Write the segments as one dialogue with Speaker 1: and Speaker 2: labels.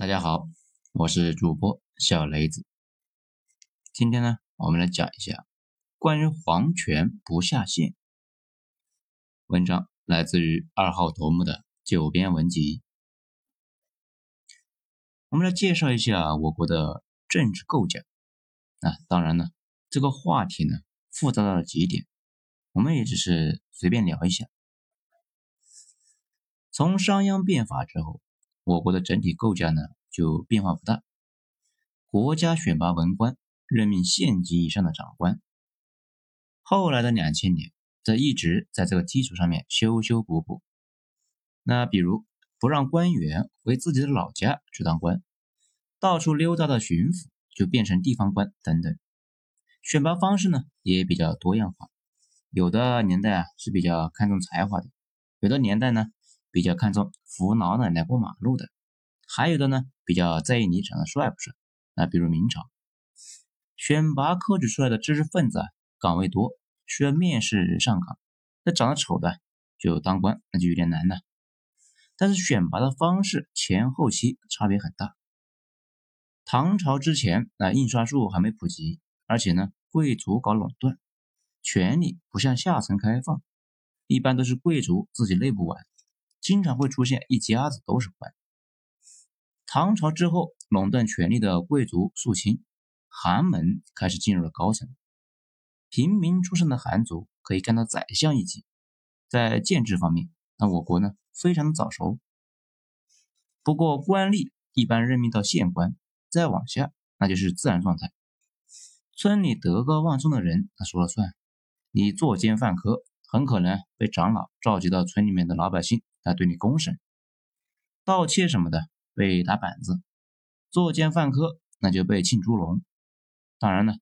Speaker 1: 大家好，我是主播小雷子。今天呢，我们来讲一下关于皇权不下线。文章来自于二号头目的九编文集。我们来介绍一下我国的政治构架。啊，当然呢，这个话题呢复杂到了极点，我们也只是随便聊一下。从商鞅变法之后。我国的整体构架呢就变化不大，国家选拔文官，任命县级以上的长官。后来的两千年，则一直在这个基础上面修修补补。那比如不让官员回自己的老家去当官，到处溜达的巡抚就变成地方官等等。选拔方式呢也比较多样化，有的年代啊是比较看重才华的，有的年代呢。比较看重扶老奶奶过马路的，还有的呢比较在意你长得帅不帅。那比如明朝，选拔科举出来的知识分子啊，岗位多，需要面试上岗。那长得丑的就当官，那就有点难了。但是选拔的方式前后期差别很大。唐朝之前，那印刷术还没普及，而且呢贵族搞垄断，权力不向下层开放，一般都是贵族自己内部玩。经常会出现一家子都是官。唐朝之后，垄断权力的贵族肃清，寒门开始进入了高层。平民出身的寒族可以干到宰相一级。在建制方面，那我国呢非常的早熟。不过官吏一般任命到县官，再往下那就是自然状态。村里德高望重的人他说了算，你作奸犯科，很可能被长老召集到村里面的老百姓。来对你公审、盗窃什么的被打板子，作奸犯科那就被浸猪笼。当然了，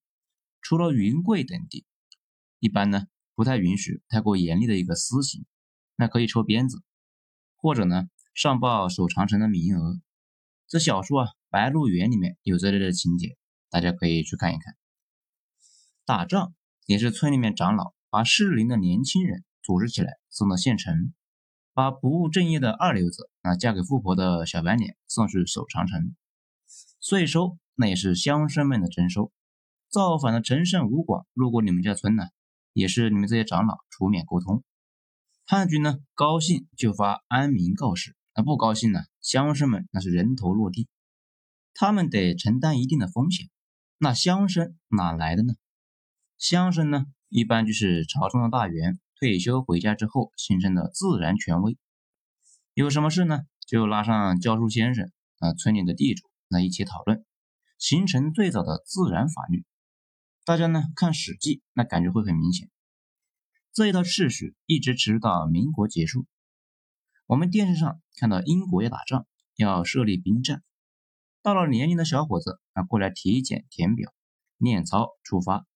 Speaker 1: 除了云贵等地，一般呢不太允许太过严厉的一个私刑，那可以抽鞭子，或者呢上报守长城的名额。这小说啊《白鹿原》里面有这类的情节，大家可以去看一看。打仗也是村里面长老把适龄的年轻人组织起来送到县城。把不务正业的二流子啊，嫁给富婆的小白脸送去守长城，税收那也是乡绅们的征收。造反的陈胜吴广路过你们家村呢，也是你们这些长老出面沟通。叛军呢高兴就发安民告示，那不高兴呢，乡绅们那是人头落地，他们得承担一定的风险。那乡绅哪来的呢？乡绅呢，一般就是朝中的大员。退休回家之后形成的自然权威，有什么事呢？就拉上教书先生啊，村里的地主那一起讨论，形成最早的自然法律。大家呢看《史记》，那感觉会很明显。这一套秩序一直持续到民国结束。我们电视上看到英国要打仗，要设立兵站，到了年龄的小伙子啊过来体检填表、练操出发，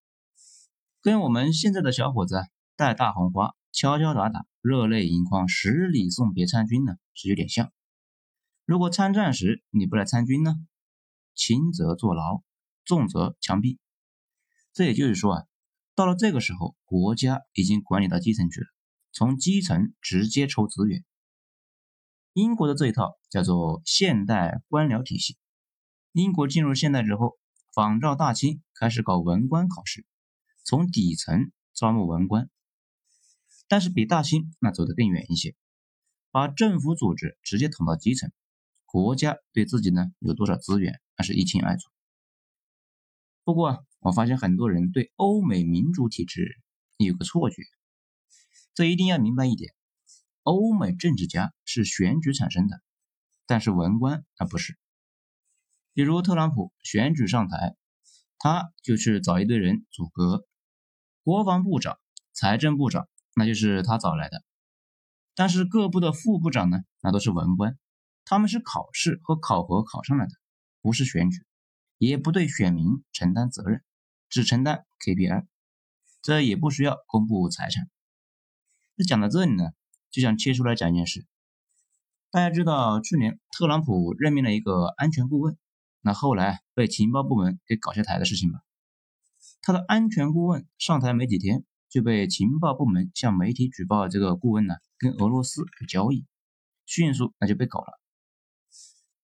Speaker 1: 跟我们现在的小伙子。戴大红花，敲敲打打，热泪盈眶，十里送别参军呢，是有点像。如果参战时你不来参军呢，轻则坐牢，重则枪毙。这也就是说啊，到了这个时候，国家已经管理到基层去了，从基层直接抽资源。英国的这一套叫做现代官僚体系。英国进入现代之后，仿照大清开始搞文官考试，从底层招募文官。但是比大清那走得更远一些，把政府组织直接捅到基层，国家对自己呢有多少资源那是一清二楚。不过我发现很多人对欧美民主体制有个错觉，这一定要明白一点：欧美政治家是选举产生的，但是文官他不是。比如特朗普选举上台，他就去找一堆人组阁，国防部长、财政部长。那就是他找来的，但是各部的副部长呢，那都是文官，他们是考试和考核考上来的，不是选举，也不对选民承担责任，只承担 KPI，这也不需要公布财产。那讲到这里呢，就想切出来讲一件事，大家知道去年特朗普任命了一个安全顾问，那后来被情报部门给搞下台的事情吧？他的安全顾问上台没几天。就被情报部门向媒体举报，这个顾问呢跟俄罗斯有交易，迅速那就被搞了。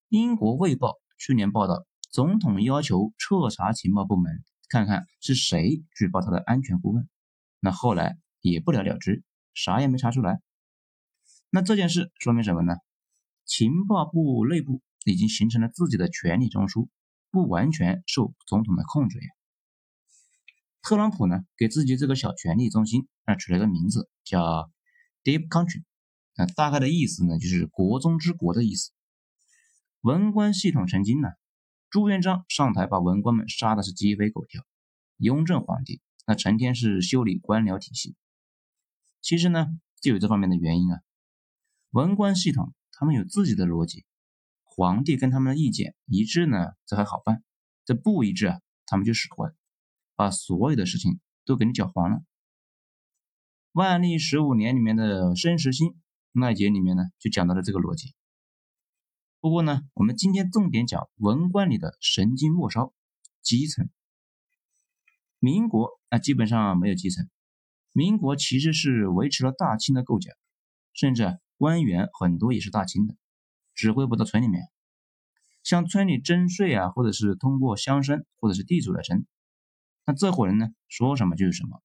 Speaker 1: 英国卫报去年报道，总统要求彻查情报部门，看看是谁举报他的安全顾问。那后来也不了了之，啥也没查出来。那这件事说明什么呢？情报部内部已经形成了自己的权力中枢，不完全受总统的控制呀。特朗普呢，给自己这个小权力中心啊取了个名字，叫 Deep Country，那大概的意思呢，就是国中之国的意思。文官系统成精了，朱元璋上台把文官们杀的是鸡飞狗跳，雍正皇帝那成天是修理官僚体系。其实呢，就有这方面的原因啊。文官系统，他们有自己的逻辑，皇帝跟他们的意见一致呢，这还好办；这不一致啊，他们就使坏，把所有的事情都给你搅黄了。万历十五年里面的申时新那一节里面呢，就讲到了这个逻辑。不过呢，我们今天重点讲文官里的神经末梢，基层。民国啊，基本上没有基层，民国其实是维持了大清的构架，甚至。官员很多也是大清的，指挥不到村里面，向村里征税啊，或者是通过乡绅或者是地主来征。那这伙人呢，说什么就是什么。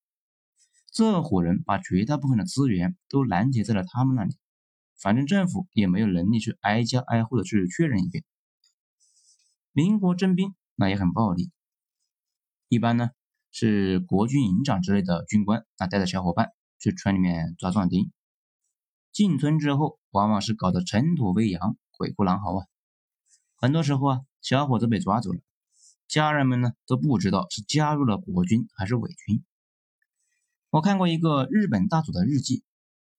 Speaker 1: 这伙人把绝大部分的资源都拦截在了他们那里，反正政府也没有能力去挨家挨户的去确认一遍。民国征兵那也很暴力，一般呢是国军营长之类的军官啊带着小伙伴去村里面抓壮丁。进村之后，往往是搞得尘土飞扬、鬼哭狼嚎啊！很多时候啊，小伙子被抓走了，家人们呢都不知道是加入了国军还是伪军。我看过一个日本大佐的日记，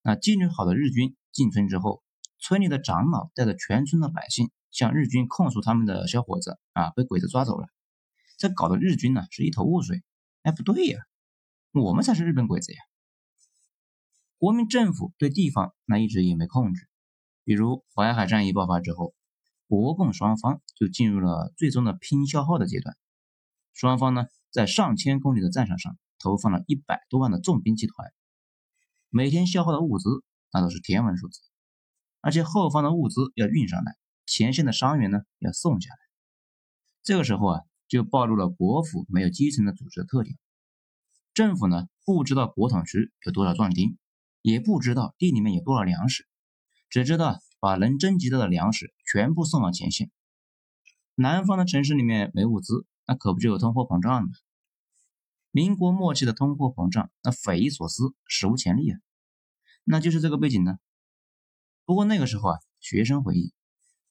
Speaker 1: 那纪律好的日军进村之后，村里的长老带着全村的百姓向日军控诉他们的小伙子啊被鬼子抓走了，这搞得日军呢是一头雾水。哎，不对呀，我们才是日本鬼子呀！国民政府对地方那一直也没控制，比如淮海战役爆发之后，国共双方就进入了最终的拼消耗的阶段。双方呢在上千公里的战场上投放了一百多万的重兵集团，每天消耗的物资那都是天文数字，而且后方的物资要运上来，前线的伤员呢要送下来。这个时候啊，就暴露了国府没有基层的组织的特点。政府呢不知道国统区有多少壮丁。也不知道地里面有多少粮食，只知道把能征集到的粮食全部送往前线。南方的城市里面没物资，那可不就有通货膨胀吗？民国末期的通货膨胀，那匪夷所思，史无前例啊！那就是这个背景呢。不过那个时候啊，学生回忆，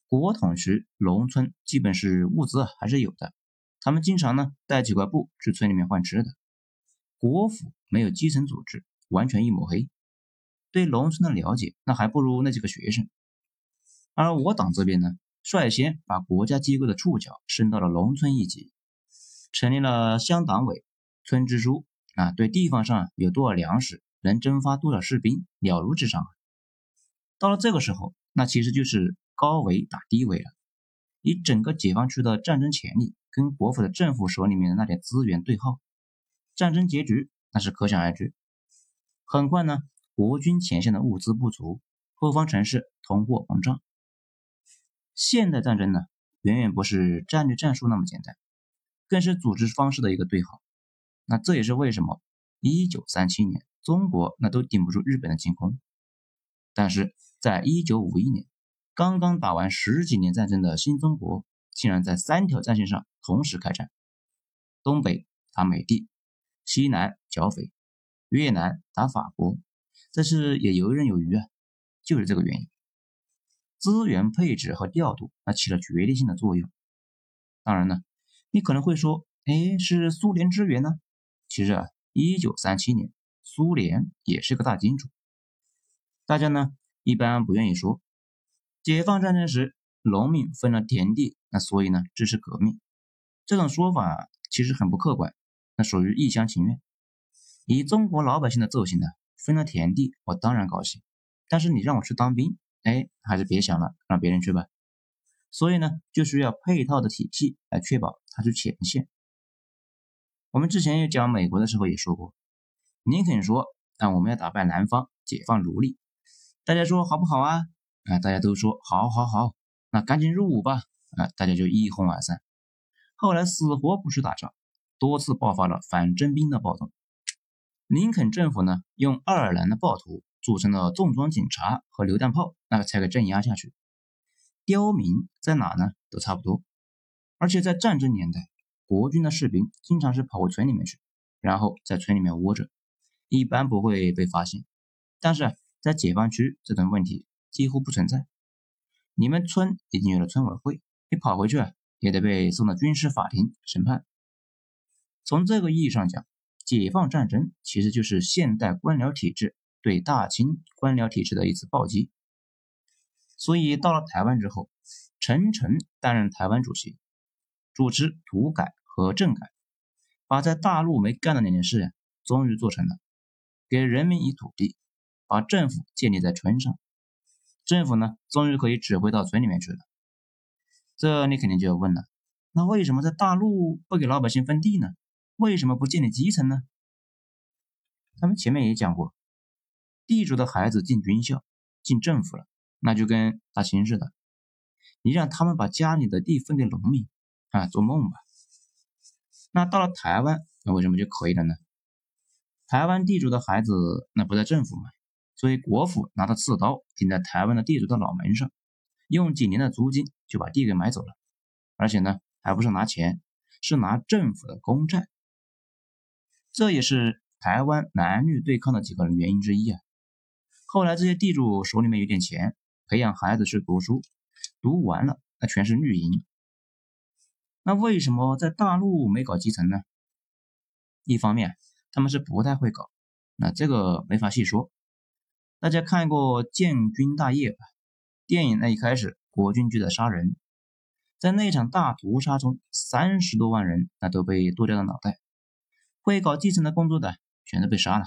Speaker 1: 国统区农村基本是物资还是有的，他们经常呢带几块布去村里面换吃的。国府没有基层组织，完全一抹黑。对农村的了解，那还不如那几个学生。而我党这边呢，率先把国家机构的触角伸到了农村一级，成立了乡党委、村支书啊，对地方上有多少粮食，能征发多少士兵，了如指掌。到了这个时候，那其实就是高维打低维了，以整个解放区的战争潜力跟国府的政府手里面的那点资源对号，战争结局那是可想而知。很快呢。国军前线的物资不足，后方城市通货膨胀。现代战争呢，远远不是战略战术那么简单，更是组织方式的一个对号。那这也是为什么一九三七年中国那都顶不住日本的进攻，但是在一九五一年，刚刚打完十几年战争的新中国，竟然在三条战线上同时开战：东北打美帝，西南剿匪，越南打法国。这是也游刃有余啊，就是这个原因，资源配置和调度那起了决定性的作用。当然呢，你可能会说，哎，是苏联支援呢？其实啊，一九三七年苏联也是个大金主。大家呢一般不愿意说，解放战争时农民分了田地，那所以呢支持革命，这种说法其实很不客观，那属于一厢情愿。以中国老百姓的奏性呢。分了田地，我当然高兴。但是你让我去当兵，哎，还是别想了，让别人去吧。所以呢，就需要配套的体系来确保他去前线。我们之前有讲美国的时候也说过，林肯说啊，我们要打败南方，解放奴隶。大家说好不好啊？啊，大家都说好，好，好。那赶紧入伍吧！啊，大家就一哄而散。后来死活不去打仗，多次爆发了反征兵的暴动。林肯政府呢，用爱尔兰的暴徒组成了重装警察和榴弹炮，那个才给镇压下去。刁民在哪呢？都差不多。而且在战争年代，国军的士兵经常是跑回村里面去，然后在村里面窝着，一般不会被发现。但是在解放区，这种问题几乎不存在。你们村已经有了村委会，你跑回去啊，也得被送到军事法庭审判。从这个意义上讲，解放战争其实就是现代官僚体制对大清官僚体制的一次暴击。所以到了台湾之后，陈诚担任台湾主席，主持土改和政改，把在大陆没干的那件事，终于做成了，给人民以土地，把政府建立在村上，政府呢，终于可以指挥到村里面去了。这你肯定就要问了，那为什么在大陆不给老百姓分地呢？为什么不建立基层呢？咱们前面也讲过，地主的孩子进军校、进政府了。那就跟大清似的，你让他们把家里的地分给农民啊，做梦吧！那到了台湾，那为什么就可以了呢？台湾地主的孩子那不在政府嘛，所以国府拿着刺刀顶在台湾的地主的脑门上，用几年的租金就把地给买走了，而且呢，还不是拿钱，是拿政府的公债。这也是台湾男女对抗的几个原因之一啊。后来这些地主手里面有点钱。培养孩子去读书，读完了那全是绿营。那为什么在大陆没搞基层呢？一方面他们是不太会搞，那这个没法细说。大家看过《建军大业》吧？电影那一开始国军就在杀人，在那场大屠杀中，三十多万人那都被剁掉了脑袋。会搞基层的工作的全都被杀了。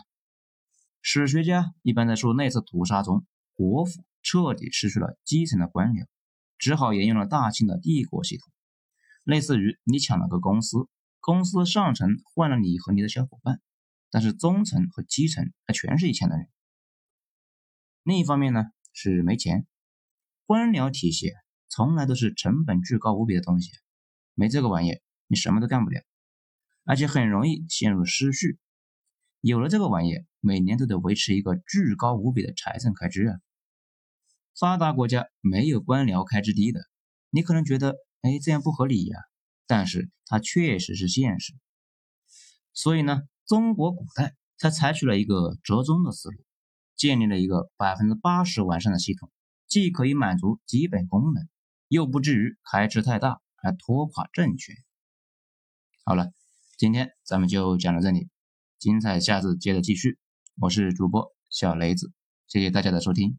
Speaker 1: 史学家一般在说那次屠杀中，国府。彻底失去了基层的官僚，只好沿用了大清的帝国系统，类似于你抢了个公司，公司上层换了你和你的小伙伴，但是中层和基层还全是以前的人。另一方面呢，是没钱，官僚体系从来都是成本巨高无比的东西，没这个玩意你什么都干不了，而且很容易陷入失序。有了这个玩意每年都得维持一个巨高无比的财政开支啊。发达国家没有官僚开支低的，你可能觉得，哎，这样不合理呀。但是它确实是现实。所以呢，中国古代才采取了一个折中的思路，建立了一个百分之八十完善的系统，既可以满足基本功能，又不至于开支太大而拖垮政权。好了，今天咱们就讲到这里，精彩下次接着继续。我是主播小雷子，谢谢大家的收听。